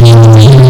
Thank.